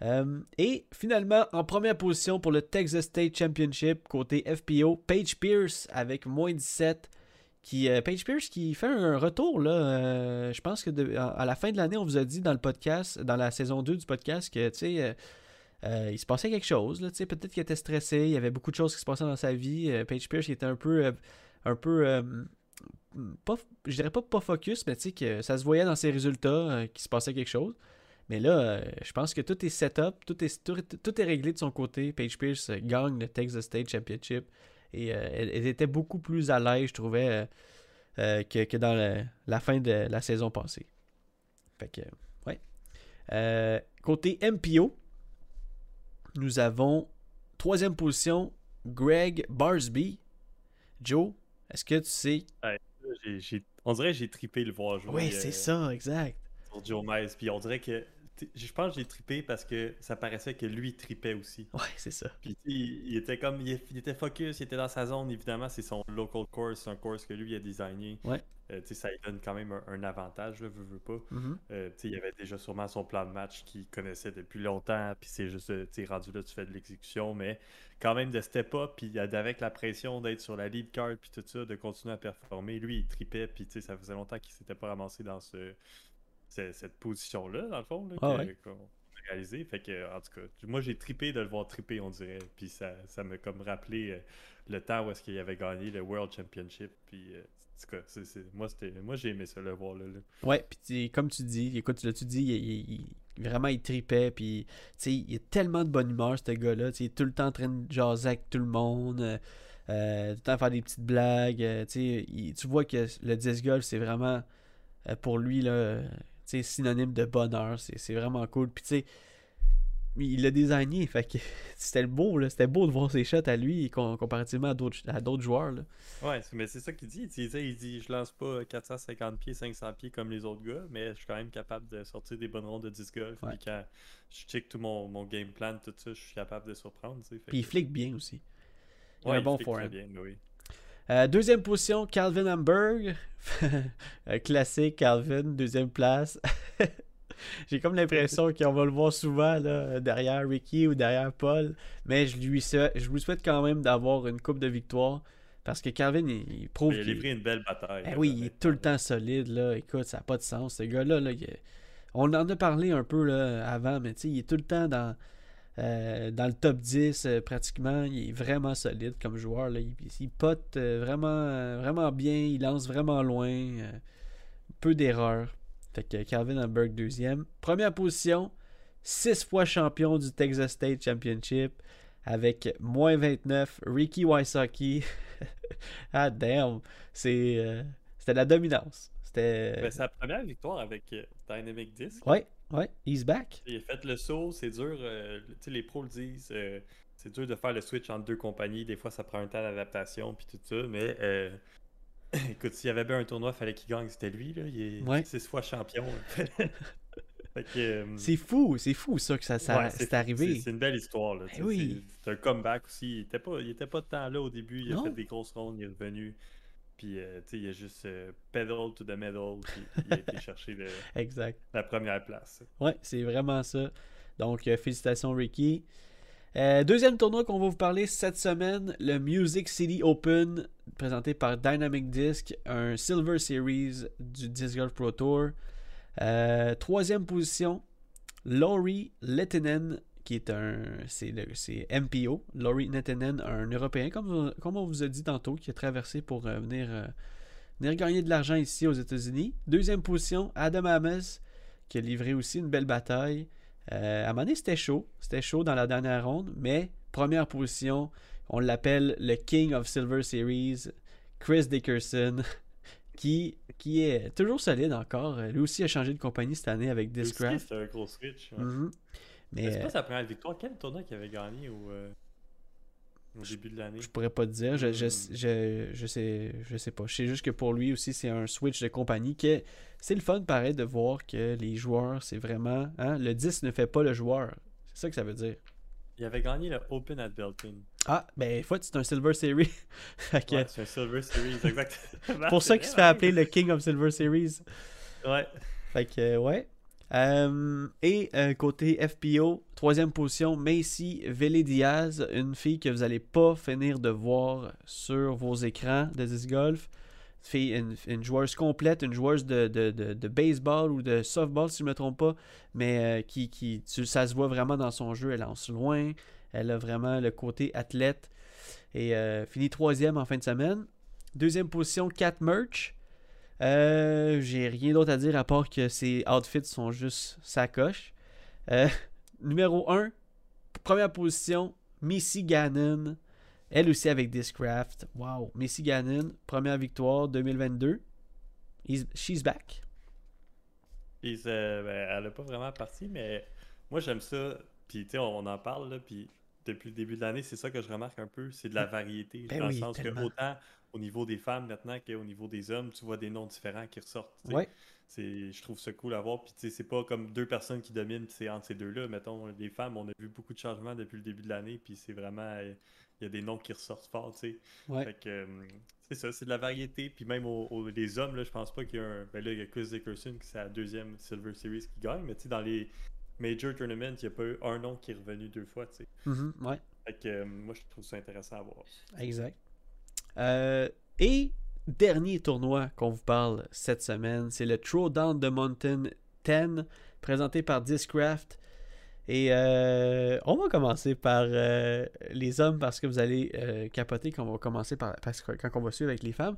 Euh, et finalement, en première position pour le Texas State Championship, côté FPO, Paige Pierce avec moins 17 qui euh, Paige Pierce qui fait un retour là euh, je pense que à la fin de l'année on vous a dit dans le podcast dans la saison 2 du podcast que tu sais euh, il se passait quelque chose là peut-être qu'il était stressé il y avait beaucoup de choses qui se passaient dans sa vie Paige Pierce il était un peu un peu pas je dirais pas pas focus mais que ça se voyait dans ses résultats qu'il se passait quelque chose. Mais là je pense que tout est set up tout est tout, tout est réglé de son côté. Paige Pierce gagne le Texas State Championship et euh, elle, était beaucoup plus à l'aise, je trouvais, euh, euh, que, que dans le- la fin de la saison passée. Fait que, ouais. Euh, côté MPO, nous avons troisième position, Greg Barsby. Joe, est-ce que tu sais? On dirait que j'ai trippé le voir jouer. Oui, c'est ça, exact. Sur Joe Mice. Puis on dirait que. Je pense que j'ai trippé parce que ça paraissait que lui tripait aussi. Ouais, c'est ça. Puis il, il était comme, il, il était focus, il était dans sa zone, évidemment, c'est son local course, c'est un course que lui a designé. Ouais. Euh, tu sais, ça lui donne quand même un, un avantage, là, veut, veut pas. Mhm. Euh, tu sais, il y avait déjà sûrement son plan de match qu'il connaissait depuis longtemps, puis c'est juste, euh, tu rendu là, tu fais de l'exécution, mais quand même de step up, puis avec la pression d'être sur la lead card, puis tout ça, de continuer à performer, lui, il tripait, puis tu sais, ça faisait longtemps qu'il s'était pas ramassé dans ce- cette position-là, dans le fond, là, Ah ouais? qu'on a réalisé. Fait que, en tout cas, moi, j'ai trippé de le voir tripper, on dirait, puis ça, ça m'a comme rappelé euh, le temps où est-ce qu'il avait gagné le World Championship, puis... euh, en tout cas, moi, j'ai aimé ça le voir là. là. Ouais, puis tu- comme tu dis, écoute, tu l'as-tu dit, il, il- il- vraiment il tripait, puis tu sais, il a tellement de bonne humeur, ce gars-là, tu sais, il est tout le temps en train de jaser avec tout le monde, euh, tout le temps faire des petites blagues, euh, tu il- tu vois que le disc golf, c'est vraiment, euh, pour lui, là, tu synonyme de bonheur, c'est c'est vraiment cool, puis tu sais, il l'a désigné, fait que c'était beau, là, c'était beau de voir ses shots à lui, com- comparativement à d'autres à d'autres joueurs, là. Ouais, c'est- mais c'est ça qu'il dit. Il dit, il dit Je lance pas 450 pieds, 500 pieds comme les autres gars, mais je suis quand même capable de sortir des bonnes rondes de disc golf. Ouais. Puis quand je check tout mon, mon game plan, tout ça, je suis capable de surprendre. Puis il que- flique bien aussi. Il a Ouais, un bon forehand. bien, oui. Euh, deuxième position, Calvin Hamburg. Classique, Calvin, deuxième place. J'ai comme l'impression qu'on va le voir souvent là, derrière Ricky ou derrière Paul. Mais je lui souhaite, je lui souhaite quand même d'avoir une coupe de victoire. Parce que Calvin, il, il prouve Il a livré une belle bataille. Là, oui, il est tout le temps solide. Là. Écoute, ça n'a pas de sens. Ce gars-là, là, il on en a parlé un peu là, avant, mais tu sais, il est tout le temps dans, euh, dans le top 10 euh, pratiquement. Il est vraiment solide comme joueur. Là. Il, il pote euh, vraiment, vraiment bien. Il lance vraiment loin. peu d'erreurs. Fait que Calvin Hamburg, deuxième. Première position, six fois champion du Texas State Championship avec moins 29, Ricky Wysocki. ah damn, c'était la dominance. C'était Ben, sa première victoire avec Dynamic Disc. Ouais, ouais, he's back. Il a fait le saut, c'est dur. euh, les pros le disent. euh, c'est dur de faire le switch entre deux compagnies. Des fois, ça prend un temps d'adaptation puis tout ça. Mais euh, écoute, s'il y avait bien un tournoi, il fallait qu'il gagne. C'était lui. Là. Il est Ouais. six fois champion. C'est fou, c'est fou ça que ça, ça ouais, c'est c'est- arrivé. C'est une belle histoire. Là, Eh oui. c'est- un comeback aussi. Il était pas, il était pas de temps là au début. Il a Non. fait des grosses rondes. Il est revenu. Puis, euh, tu sais, il a juste euh, pedal to the medal. Puis il a été chercher le- Exact. la première place. Ouais, c'est vraiment ça. Donc, euh, félicitations, Ricky. Euh, deuxième tournoi qu'on va vous parler cette semaine, le Music City Open, présenté par Dynamic Disc, un Silver Series du Disc Golf Pro Tour. Troisième position, Laurie Lettinen, qui est un. C'est c'est MPO. Laurie Lettinen, un Européen, comme, comme on vous a dit tantôt, qui a traversé pour euh, venir, euh, venir gagner de l'argent ici aux États-Unis. Deuxième position, Adam Ames, qui a livré aussi une belle bataille. Euh, à un moment donné, c'était chaud. C'était chaud dans la dernière ronde, mais première position, on l'appelle le King of Silver Series, Chris Dickerson, qui, qui est toujours solide encore. Lui aussi a changé de compagnie cette année avec Discraft. C'était un gros switch. ouais. Mhm. Mais c'est euh, pas sa première victoire? Quel tournoi qu'il avait gagné au, euh, au début de l'année? Je pourrais pas te dire. Je, je, Hmm. je, je sais, je sais pas. Je sais juste que pour lui aussi, c'est un switch de compagnie. que C'est le fun, pareil, de voir que les joueurs, c'est vraiment. hein, le 10 ne fait pas le joueur. C'est ça que ça veut dire. Il avait gagné le Open at Belton. Ah, ben, fois, c'est un Silver Series. Ouais, c'est un Silver Series, exactement. pour ça qu'il se fait appeler le King of Silver Series. Ouais. Fait que, euh, ouais. Euh, et euh, côté FPO, troisième position, Macy Vélé Diaz, une fille que vous n'allez pas finir de voir sur vos écrans de disc golf. Fille, une, joueuse complète, une joueuse de, de, de- baseball ou de softball, si je ne me trompe pas, mais euh, qui, qui ça se voit vraiment dans son jeu. Elle lance loin, elle a vraiment le côté athlète. Et finit troisième en fin de semaine. Deuxième position, Cat Merch. Euh, J'ai rien d'autre à dire à part que ses outfits sont juste sacoche. Euh, numéro 1, première position, Missy Gannon. Elle aussi avec Discraft. Wow. Missy Gannon, première victoire 2022. He's- she's back. Euh, ben, elle a pas vraiment parti, mais moi j'aime ça. Puis tu sais, on, on en parle là, puis depuis le début de l'année, c'est ça que je remarque un peu, c'est de la variété. Ben dans oui, le sens tellement. que autant au niveau des femmes maintenant qu'au niveau des hommes, tu vois des noms différents qui ressortent. Ouais. C'est, je trouve ça cool à voir. Puis tu sais, c'est pas comme deux personnes qui dominent c'est entre ces deux-là. Mettons, les femmes, on a vu beaucoup de changements depuis le début de l'année. Puis c'est vraiment. euh, Il y a des noms qui ressortent fort, tu sais. Ouais. Fait que, euh, c'est ça, c'est de la variété. Puis même aux, aux- les hommes, là, je pense pas qu'il y a un. Ben là, il y a Chris Dickerson qui c'est la deuxième Silver Series qui gagne. Mais tu sais, dans les Major Tournaments, il n'y a pas eu un nom qui est revenu deux fois, tu sais. Mhm, ouais. Fait que euh, moi, je trouve ça intéressant à voir. Exact. Euh, et dernier tournoi qu'on vous parle cette semaine, c'est le Throwdown de Mountain 10, présenté par Discraft. Et euh, on va commencer par euh, les hommes parce que vous allez euh, capoter quand on va commencer par parce que quand on va suivre avec les femmes.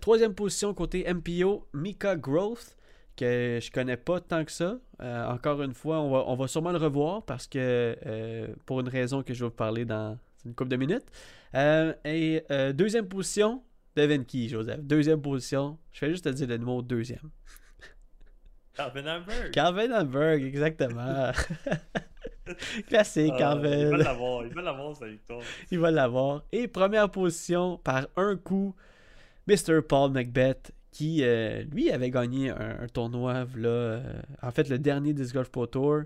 Troisième position côté MPO, Mika Growth, que je connais pas tant que ça. Euh, encore une fois, on va, on va sûrement le revoir parce que euh, pour une raison que je vais vous parler dans une couple de minutes. Euh, et deuxième position, Devin Key, Joseph? Deuxième position, je fais juste te dire le numéro deuxième. Calvin Hamburg! Calvin Hamburg, exactement. Classique, Ah, Calvin. Il va l'avoir, il va l'avoir sa victoire. Il va l'avoir. Et première position, par un coup, Mr. Paul Macbeth, qui, euh, lui, avait gagné un, un tournoi, là, euh, en fait, le dernier Disc Golf Pro Tour.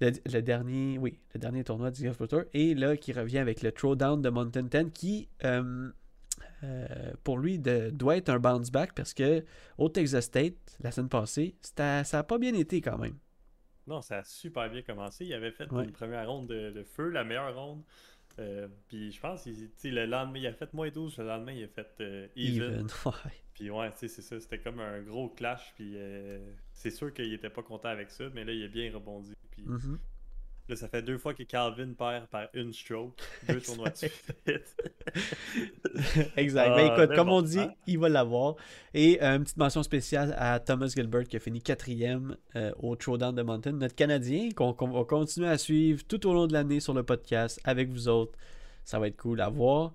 Le, le dernier, oui, le dernier tournoi Disc Golf Pro Tour. Et là, qui revient avec le Throwdown de Mountain 10, qui, euh, pour lui, de- doit être un bounce back parce que au Texas State, la semaine passée, ça n'a pas bien été quand même. Non, ça a super bien commencé. Il avait fait Ouais. une première ronde de, de feu, la meilleure ronde. Euh, puis je pense, il, tu sais, le lendemain, il a fait moins 12, le lendemain, il a fait euh, even. Puis ouais, tu sais, c'est ça, c'était comme un gros clash. Puis euh, c'est sûr qu'il était pas content avec ça, mais là, il a bien rebondi. Puis Mhm. Là, ça fait deux fois que Calvin perd par une stroke. Deux tournois de suite. exact. Ah, Ben, écoute, comme bon, on dit, hein? il va l'avoir. Et euh, une petite mention spéciale à Thomas Gilbert qui a fini quatrième euh, au Throwdown de Mountain, notre Canadien qu'on va continuer à suivre tout au long de l'année sur le podcast avec vous autres. Ça va être cool à voir.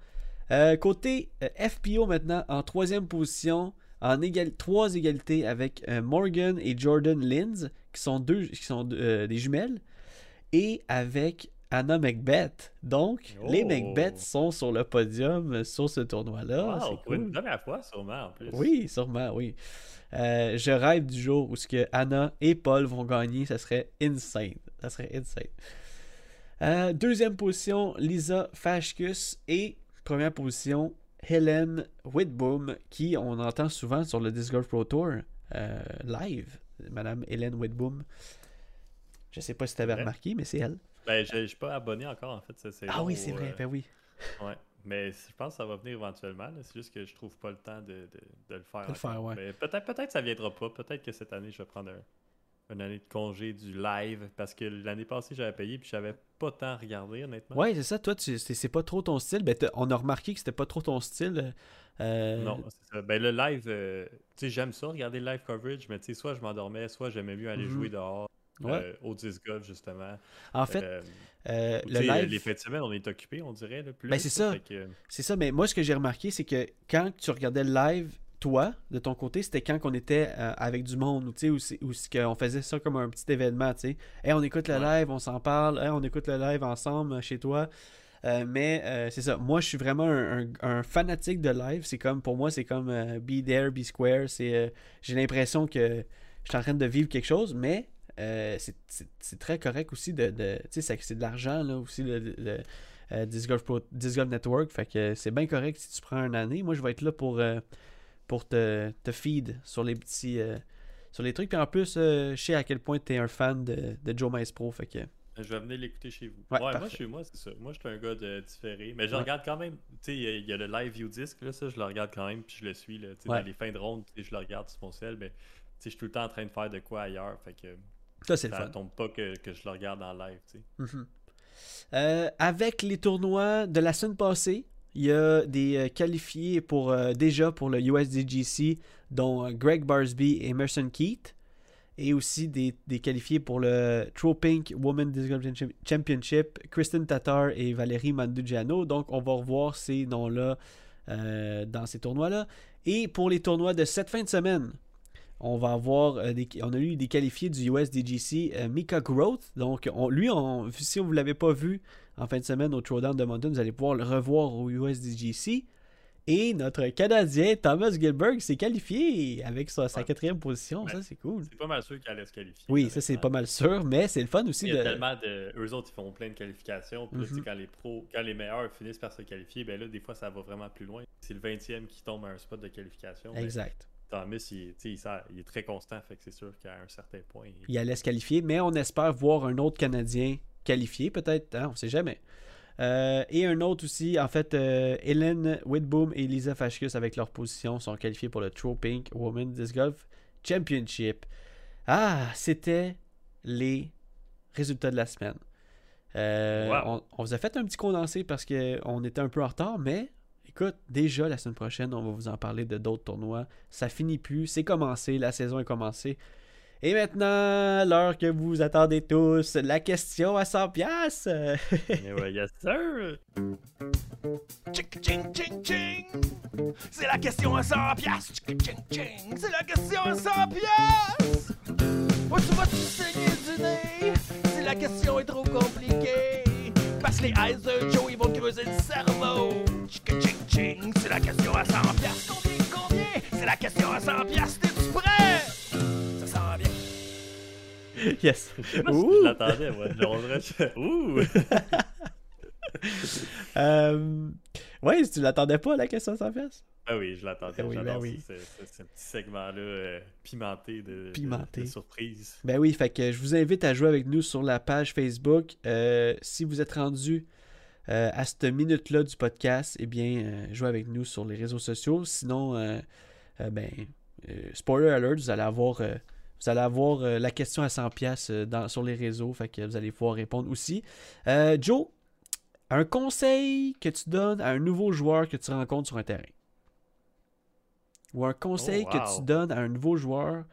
Euh, côté FPO maintenant, en troisième position, en égal trois égalités avec Morgan et Jordan Linz, qui sont deux, qui sont des jumelles, et avec Anna Macbeth. Donc, les Oh. Macbeth sont sur le podium euh, sur ce tournoi-là. Wow, C'est pour une cool. première fois, sûrement, en plus. Oui, sûrement, oui. Euh, je rêve du jour où ce que Anna et Paul vont gagner. Ça serait insane. Ça serait insane. Euh, deuxième position, Lisa Fashkus. Et première position, Helen Whitboom, qui on entend souvent sur le Disc Golf Pro Tour euh, live. Madame Helen Whitboom. Je sais pas si tu avais remarqué, mais c'est elle. Ben, je je suis pas abonné encore, en fait. ça, Ah oui, c'est vrai. euh, Ben oui. Ouais, mais je pense que ça va venir éventuellement. C'est juste que je trouve pas le temps de, de- de le faire. Faire, ouais. Peut-être peut-être ça viendra pas. Peut-être que cette année, je vais prendre un- une année de congé du live parce que l'année passée, j'avais payé puis j'avais pas tant regardé, honnêtement. Ouais, c'est ça. Toi, c'est pas trop ton style. Ben, on a remarqué que c'était pas trop ton style. Euh, Non, c'est ça. Ben, le live, euh, tu sais, j'aime ça, regarder le live coverage, mais tu sais, soit je m'endormais, soit j'aimais mieux aller Mhm. jouer dehors. Ouais. euh, au disc golf, justement. En fait, Euh, euh, le live, Les fins de semaine, on est occupé, on dirait. Là, plus, Ben, c'est ça. Que, c'est ça. Mais moi, ce que j'ai remarqué, c'est que quand tu regardais le live, toi, de ton côté, c'était quand on était avec du monde, ou qu'on faisait ça comme un petit événement, tu sais. Hey, on écoute le Ouais. live, on s'en parle, Hey, on écoute le live ensemble chez toi. Euh, mais euh, c'est ça. Moi, je suis vraiment un, un- un fanatique de live. C'est comme, pour moi, c'est comme euh, be there, be square. C'est, j'ai l'impression que je suis en train de vivre quelque chose, mais euh, c'est, très correct aussi de, de tu sais, c'est, de l'argent là aussi le, le, euh, Disc Golf Pro- Disc Golf Network. Fait que c'est bien correct si tu prends une année. Moi, je vais être là pour, euh, pour te, te feed sur les petits. sur les trucs. Puis en plus, je sais à quel point tu es un fan de, de Joe Maestro. Fait que. Je vais venir l'écouter chez vous. Ouais, Ouais, moi, chez moi, c'est ça. Moi, je suis un gars de différé. Mais je Ouais. regarde quand même. Tu sais, il y a- il y, a le live view disc, là, ça, je le regarde quand même, puis je le suis. Là, Ouais. Dans les fins de ronde, je le regarde sur mon ciel, mais tu sais, je suis tout le temps en train de faire de quoi ailleurs. Fait que Ça, c'est le ça fun. tombe pas que, que je le regarde en live. tu sais. Mhm. Euh, avec les tournois de la semaine passée, il y a des euh, qualifiés pour euh, déjà pour le USDGC, dont Greg Barsby et Emerson Keith, et aussi des, des qualifiés pour le Throw Pink Women Disc Golf Champi- Championship, Kristen Tatar et Valérie Mandugiano. Donc, on va revoir ces noms-là euh, dans ces tournois-là. Et pour les tournois de cette fin de semaine, on va avoir euh, des, on a eu des qualifiés du USDGC euh, Mika Growth. Donc on- lui, on, si vous ne l'avez pas vu en fin de semaine au Throwdown de Mountain, vous allez pouvoir le revoir au USDGC. Et notre Canadien Thomas Gilbert s'est qualifié avec sa, quatrième position. Ça, c'est cool. C'est pas mal sûr qu'elle allait se qualifier. Oui, ça, c'est pas mal sûr, mais c'est le fun aussi Il y a de. tellement de. Eux autres, ils font plein de qualifications. Puis là, tu sais, Mhm. quand les pros, quand les meilleurs finissent par se qualifier, ben là, des fois, ça va vraiment plus loin. C'est le 20e qui tombe à un spot de qualification. mais Exact. Thomas, il, il, est très constant, fait que c'est sûr qu'à un certain point. il- Il allait se qualifier, mais on espère voir un autre Canadien qualifié, peut-être, hein, on sait jamais. Euh, et un autre aussi, en fait, euh, Hélène Whitboom et Lisa Fashkus avec leur position sont qualifiés pour le True Pink Women Disc Golf Championship. Ah, c'était les résultats de la semaine. Euh, Wow. on, on vous a fait un petit condensé parce qu'on était un peu en retard, mais écoute, déjà la semaine prochaine, on va vous en parler de d'autres tournois. Ça finit plus, c'est commencé, la saison est commencée. Et maintenant, l'heure que vous attendez tous, la question à 100 pièces. Ouais, yes, sir! C'est la question à 100 piastres. Ching, ching, ching. C'est la question à 100 piastres. Où tu vas-tu saigner du nez? Si la question est trop compliquée? Parce que les eyes de Joe, ils vont creuser le cerveau. Ching, ching, C'est la question à 100 piastres. Combien, combien? C'est la question à 100 piastres. T'es-tu prêt? Ça sent bien. yes. Je je l'attendais, moi. Que- Ouh! Euh, ouais, si tu l'attendais pas, la question à 100 pièces. Ah oui, je l'attendais. Ben oui, ben oui. ce, ce- ce petit segment-là euh, pimenté de, de- Pimenté. de surprise. Ben oui, fait que je vous invite à jouer avec nous sur la page Facebook. Euh, si vous êtes rendu euh, à cette minute-là du podcast, eh bien, euh, jouez avec nous sur les réseaux sociaux. Sinon, euh, ben, spoiler alert, vous allez avoir, vous allez avoir la question à 100 pièces dans, sur les réseaux, fait que vous allez pouvoir répondre aussi. Joe, un conseil que tu donnes à un nouveau joueur que tu rencontres sur un terrain? Ou un conseil Oh, que tu donnes à un nouveau joueur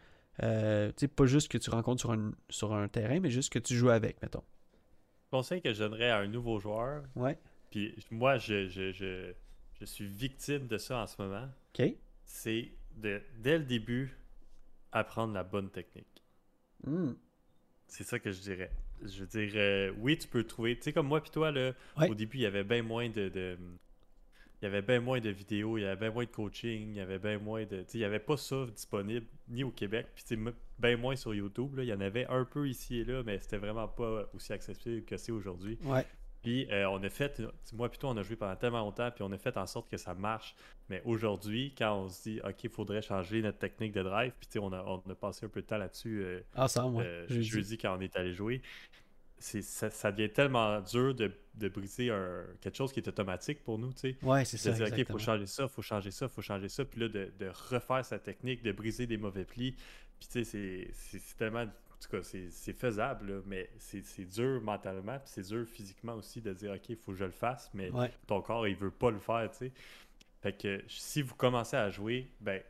euh, tu sais, pas juste que tu rencontres sur un, sur un terrain, mais juste que tu joues avec, mettons? Conseil que je donnerais à un nouveau joueur, Ouais. puis moi, je, je, je, je suis victime de ça en ce moment, OK. c'est de, dès le début, apprendre la bonne technique. Hmm. C'est ça que je dirais. Je veux dire, euh, oui, tu peux trouver. Tu sais, comme moi puis toi, là, Ouais. au début, il y avait bien moins de. de- il y avait bien moins de vidéos, il y avait bien moins de coaching, il y avait bien moins de. Tu sais, il y avait pas ça disponible ni au Québec, puis bien moins sur YouTube. Là. Il y en avait un peu ici et là, mais c'était vraiment pas aussi accessible que c'est aujourd'hui. Ouais. Puis euh, on a fait, moi plutôt on a joué pendant tellement longtemps, puis on a fait en sorte que ça marche. Mais aujourd'hui, quand on se dit, OK, il faudrait changer notre technique de drive, puis tu sais, on a, on a passé un peu de temps là-dessus euh, Ensemble, ouais. euh, Jeudi. jeudi quand on est allé jouer, ça, ça devient tellement dur de, de briser un- quelque chose qui est automatique pour nous, tu sais. Ouais, c'est De ça. dire, OK, il faut changer ça, il faut changer ça, il faut changer ça, puis là, de, de refaire sa technique, de briser des mauvais plis. Puis tu sais, c'est, tellement. En tout cas, c'est, faisable, là, mais c'est, c'est dur mentalement, puis c'est dur physiquement aussi de dire, OK, il faut que je le fasse, mais Ouais. ton corps, il veut pas le faire, tu sais. Fait que si vous commencez à jouer, ben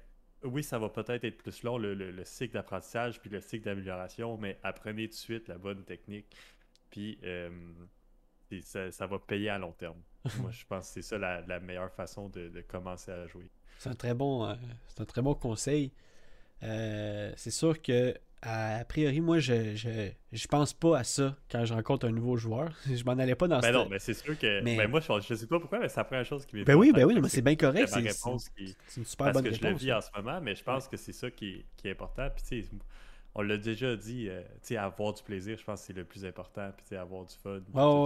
oui, ça va peut-être être plus long, le, le- le cycle d'apprentissage puis le cycle d'amélioration, mais apprenez tout de suite la bonne technique, puis euh, ça, ça va payer à long terme. Moi, je pense que c'est ça la, la meilleure façon de, de commencer à jouer. C'est un très bon, euh, c'est un très bon conseil. Euh, c'est sûr que à, a priori, moi, je, je, je pense pas à ça quand je rencontre un nouveau joueur. Je m'en allais pas dans Ben ce non, mais c'est sûr que. Mais- Ben moi, je, je sais pas pourquoi, mais c'est la première chose qui m'est Ben oui, en ben oui, mais c'est bien correct. C'est réponse qui- une super Parce bonne que je le réponse. vis en ce moment, mais je pense que c'est ça qui est, qui est important. Puis, tu sais, on l'a déjà dit, euh, tu sais, avoir du plaisir, je pense que c'est le plus important. Puis, avoir du fun, Ouais,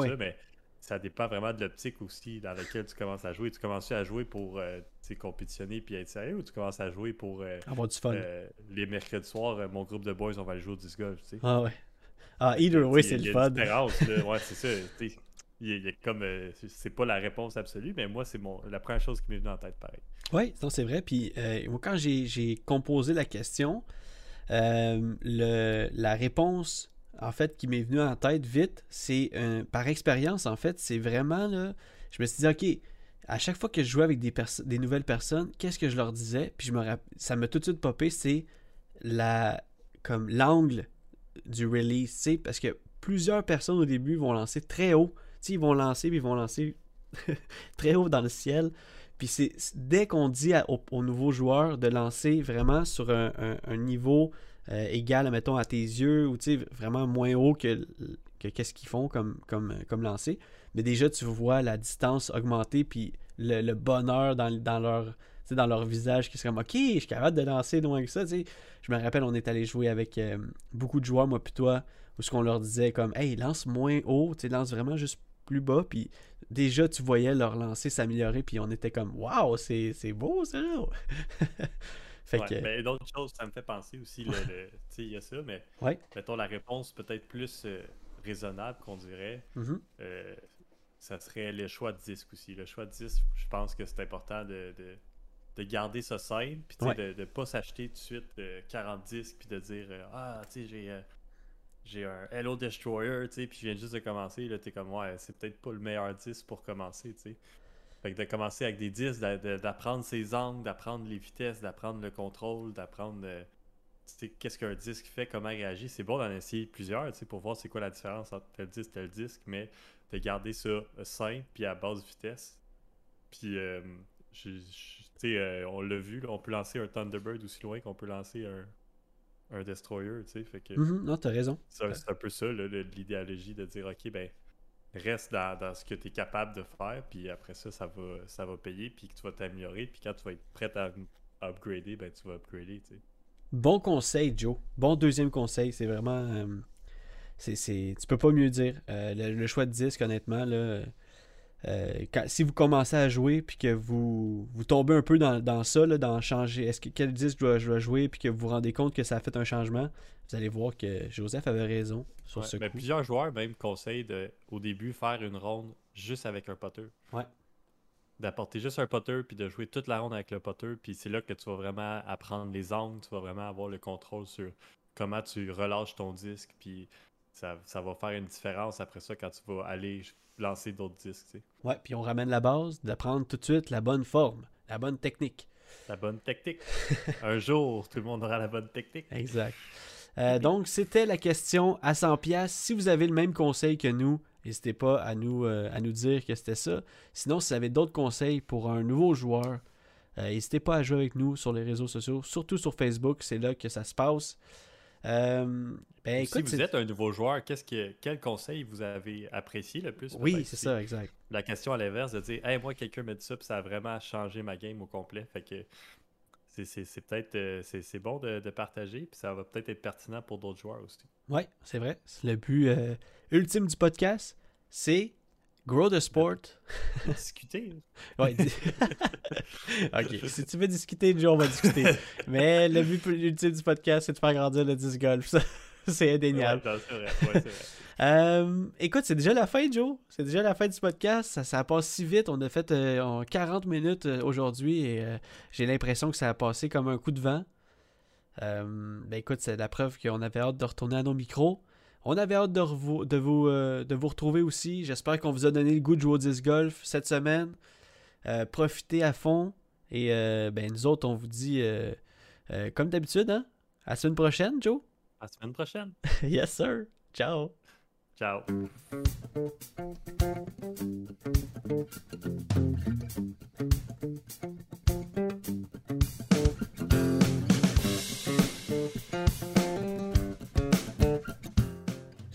tout ça. Mais ça dépend vraiment de l'optique aussi dans laquelle tu commences à jouer. Tu commences à jouer pour, euh, compétitionner puis être sérieux ou tu commences à jouer pour euh, Avoir du fun. euh, les mercredis soirs, mon groupe de boys, on va aller jouer au disc golf, tu sais. Ah ouais. Ah, either way, c'est le fun. une différence, là. Ouais, c'est ça. Il comme. c'est- pas la réponse absolue, mais moi, c'est mon la première chose qui m'est venue en tête, pareil. Oui, non, c'est vrai. Puis quand j'ai composé la question, euh, la réponse, en fait, qui m'est venue en tête vite, c'est par expérience, en fait, c'est vraiment. Je me suis dit, OK, à chaque fois que je jouais avec des, nouvelles personnes, qu'est-ce que je leur disais? Puis je me ça m'a tout de suite popé, c'est comme l'angle du release, tu sais, parce que plusieurs personnes au début vont lancer très haut. Tu sais, ils vont lancer, puis ils vont lancer très haut dans le ciel. Puis c'est dès qu'on dit aux, aux nouveaux joueurs de lancer vraiment sur un, niveau euh, égal, mettons, à tes yeux, ou vraiment moins haut que, qu'est-ce qu'ils font comme, lancer, mais déjà tu vois la distance augmenter, puis le, bonheur dans, dans leur dans leur visage qui serait comme ok je suis capable de lancer loin que ça je me rappelle on est allé jouer avec euh, beaucoup de joueurs moi puis toi où ce qu'on leur disait comme hey lance moins haut tu lance vraiment juste plus bas puis déjà tu voyais leur lancer s'améliorer puis on était comme waouh c'est c'est beau ça fait Ouais, que mais d'autres choses, ça me fait penser aussi. le- tu sais, il y a ça, mais ouais mettons la réponse peut-être plus euh, raisonnable qu'on dirait. Mhm. euh, ça serait le choix de disque aussi. Le choix de disque, je pense que c'est important de, de, de garder ça simple, puis Ouais. de ne pas s'acheter tout de suite euh, 40 disques, puis de dire euh, Ah, tu sais, j'ai. J'ai un Hello Destroyer, tu sais, puis je viens juste de commencer, là, t'es comme, ouais, c'est peut-être pas le meilleur disque pour commencer, tu sais. Fait que de commencer avec des disques, d'a- de- d'apprendre ses angles, d'apprendre les vitesses, d'apprendre le contrôle, d'apprendre, euh, qu'est-ce qu'un disque fait, comment il réagit. C'est bon d'en essayer plusieurs, tu sais, pour voir c'est quoi la différence entre tel disque, tel disque, mais de garder ça euh, simple, puis à basse vitesse. Puis, euh, je- je- tu sais, euh, on l'a vu, on peut lancer un Thunderbird aussi loin qu'on peut lancer un, un Destroyer, tu sais, fait que... Mhm. non t'as raison C'est un, peu ça, l'idéologie de dire, OK, ben, reste dans, dans ce que tu es capable de faire, puis après ça, ça va, ça va payer, puis que tu vas t'améliorer, puis quand tu vas être prêt à, upgrader, ben, tu vas upgrader, tu sais. Bon conseil, Joe. Bon deuxième conseil. C'est vraiment. euh, c'est, c'est- tu peux pas mieux dire. Euh, le, le choix de disque, honnêtement, là, euh, quand- si vous commencez à jouer puis que vous, vous tombez un peu dans, dans ça, là, dans changer, est-ce que quel disque je dois, je dois jouer puis que vous vous rendez compte que ça a fait un changement, vous allez voir que Joseph avait raison sur Ouais, ce coup. plusieurs joueurs même conseillent de, au début, faire une ronde juste avec un potter. Ouais. D'apporter juste un potter, puis de jouer toute la ronde avec le potter, puis c'est là que tu vas vraiment apprendre les angles, tu vas vraiment avoir le contrôle sur comment tu relâches ton disque, puis ça, ça va faire une différence après ça quand tu vas aller lancer d'autres disques, tu sais. Ouais, puis on ramène la base, d'apprendre tout de suite la bonne forme, la bonne technique. La bonne technique. Un jour, tout le monde aura la bonne technique. Exact. Euh, donc, c'était la question à 100 pièces. Si vous avez le même conseil que nous, n'hésitez pas à nous, euh, à nous dire que c'était ça. Sinon, si vous avez d'autres conseils pour un nouveau joueur, euh, n'hésitez pas à jouer avec nous sur les réseaux sociaux, surtout sur Facebook, c'est là que ça se passe. Euh, ben, si vous êtes un nouveau joueur, qu'est-ce que, quel conseil vous avez apprécié le plus? Oui, c'est ça, exact. La question à l'inverse de dire, hey, moi, quelqu'un m'a dit ça, puis ça a vraiment changé ma game au complet. Fait que c'est, peut-être euh, c'est, bon de, de partager, puis ça va peut-être être pertinent pour d'autres joueurs aussi. Oui, c'est vrai. C'est le but euh, ultime du podcast, c'est grow the sport. Discuter. Ouais, ok, si tu veux discuter, Joe, on va discuter. Mais le but ultime du podcast, c'est de faire grandir le disc golf. C'est indéniable. Ouais, c'est vrai. Ouais. Euh, écoute, c'est déjà la fin, Joe. C'est déjà la fin du podcast. Ça, ça passe si vite. On a fait euh, en 40 minutes euh, aujourd'hui et euh, j'ai l'impression que ça a passé comme un coup de vent. Euh, ben écoute, c'est la preuve qu'on avait hâte de retourner à nos micros. On avait hâte de, revo- de, vous, euh, de vous retrouver aussi. J'espère qu'on vous a donné le goût de jouer au disc golf cette semaine. Euh, profitez à fond. Et euh, ben nous autres, on vous dit, comme d'habitude, hein? À la semaine prochaine, Joe. À la semaine prochaine. yes, sir. Ciao. Ciao.